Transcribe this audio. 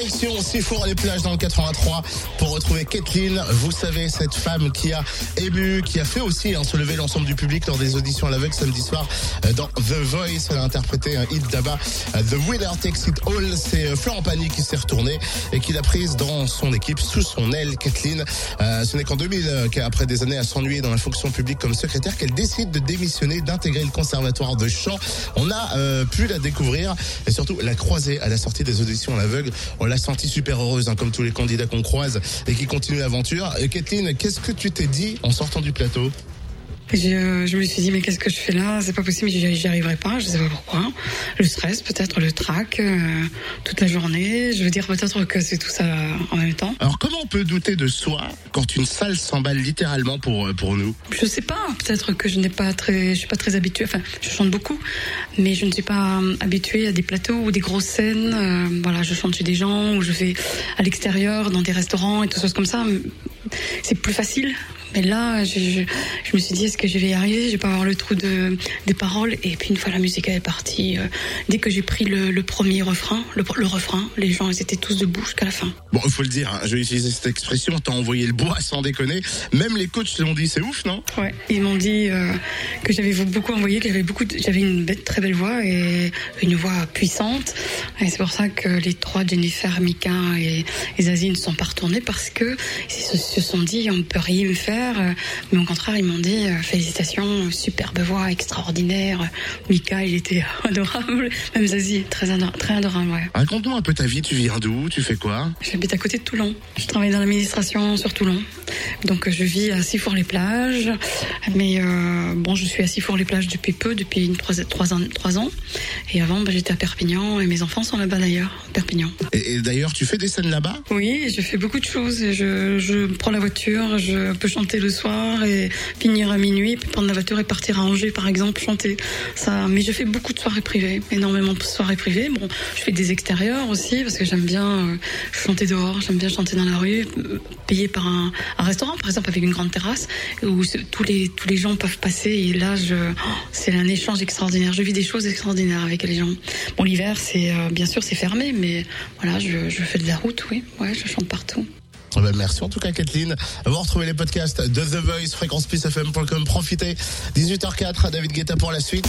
Direction Sifour les plages dans le 83 pour retrouver Kathleen. Vous savez, cette femme qui a ému, qui a fait aussi hein, se lever l'ensemble du public lors des auditions à l'aveugle samedi soir euh, dans The Voice. Elle a interprété un hit d'Abba, euh, The Winner Takes It All. C'est euh, Florent Pagny qui s'est retourné et qui l'a prise dans son équipe, sous son aile, Kathleen. Euh, ce n'est qu'en 2000, euh, qu'après des années à s'ennuyer dans la fonction publique comme secrétaire, qu'elle décide de démissionner, d'intégrer le conservatoire de chant. On a euh, pu la découvrir et surtout la croiser à la sortie des auditions à l'aveugle. On l'a sentie super heureuse, hein, comme tous les candidats qu'on croise et qui continuent l'aventure. Et Kathleen, qu'est-ce que tu t'es dit en sortant du plateau? Je, je me suis dit mais qu'est-ce que je fais là? C'est pas possible, j'y arriverai pas, je sais pas pourquoi. Le stress, peut-être le trac, euh, toute la journée. Je veux dire peut-être que c'est tout ça en même temps. Alors comment on peut douter de soi quand une salle s'emballe littéralement pour, euh, pour nous? Je sais pas, peut-être que je n'ai pas très, je suis pas très habituée. Enfin, je chante beaucoup, mais je ne suis pas euh, habituée à des plateaux ou des grosses scènes. Euh, voilà, je chante chez des gens ou je fais à l'extérieur, dans des restaurants et tout ça comme ça. C'est plus facile. Mais là, je, je, je me suis dit, est-ce que je vais y arriver? Je vais pas avoir le trou de, des paroles. Et puis une fois la musique elle est partie, euh, dès que j'ai pris le, le premier refrain, le, le refrain, les gens ils étaient tous debout jusqu'à la fin. Bon, il faut le dire, hein, je vais utiliser cette expression, t'as envoyé le bois sans déconner. Même les coachs l'ont dit, c'est ouf, non? Ouais, ils m'ont dit euh, que j'avais beaucoup envoyé, que j'avais beaucoup, j'avais une belle, très belle voix et une voix puissante. Et c'est pour ça que les trois Jennifer, Mika et, et Zazie ne sont pas retournés parce que ils se, se sont dit on ne peut rien me faire. Euh, Mais au contraire, ils m'ont dit euh, félicitations, superbe voix, extraordinaire. Mika, il était adorable. Même Zazie, très, ador- très adorable. Ouais. Raconte-nous un peu ta vie, tu viens d'où, tu fais quoi? J'habite à côté de Toulon. Je travaille dans l'administration sur Toulon. Donc je vis à Sifour-les-Plages. Mais euh, bon, je suis à Sifour-les-Plages depuis peu, depuis une- trois, trois ans, trois ans. Et avant, bah, j'étais à Perpignan et mes enfants sont là-bas d'ailleurs, à Perpignan. Et, et d'ailleurs, tu fais des scènes là-bas? Oui, je fais beaucoup de choses. Je, je prends la voiture, je peux chanter le soir et finir à minuit, puis prendre la voiture et partir à Angers, par exemple, chanter. Ça, mais je fais beaucoup de soirées privées, énormément de soirées privées. Bon, je fais des extérieurs aussi parce que j'aime bien euh, chanter dehors, j'aime bien chanter dans la rue, euh, payé par un, un restaurant, par exemple, avec une grande terrasse où tous les tous les gens peuvent passer. Et là, je, oh, c'est un échange extraordinaire. Je vis des choses extraordinaires avec les gens. Bon, l'hiver, c'est euh, bien sûr c'est fermé, mais voilà, je, je fais de la route, oui, ouais, je chante partout. Ah ben, merci en tout cas Kathleen. Vous retrouvez les podcasts de The Voice, fréquenceplusfm.com. Profitez. 18h04, David Guetta pour la suite.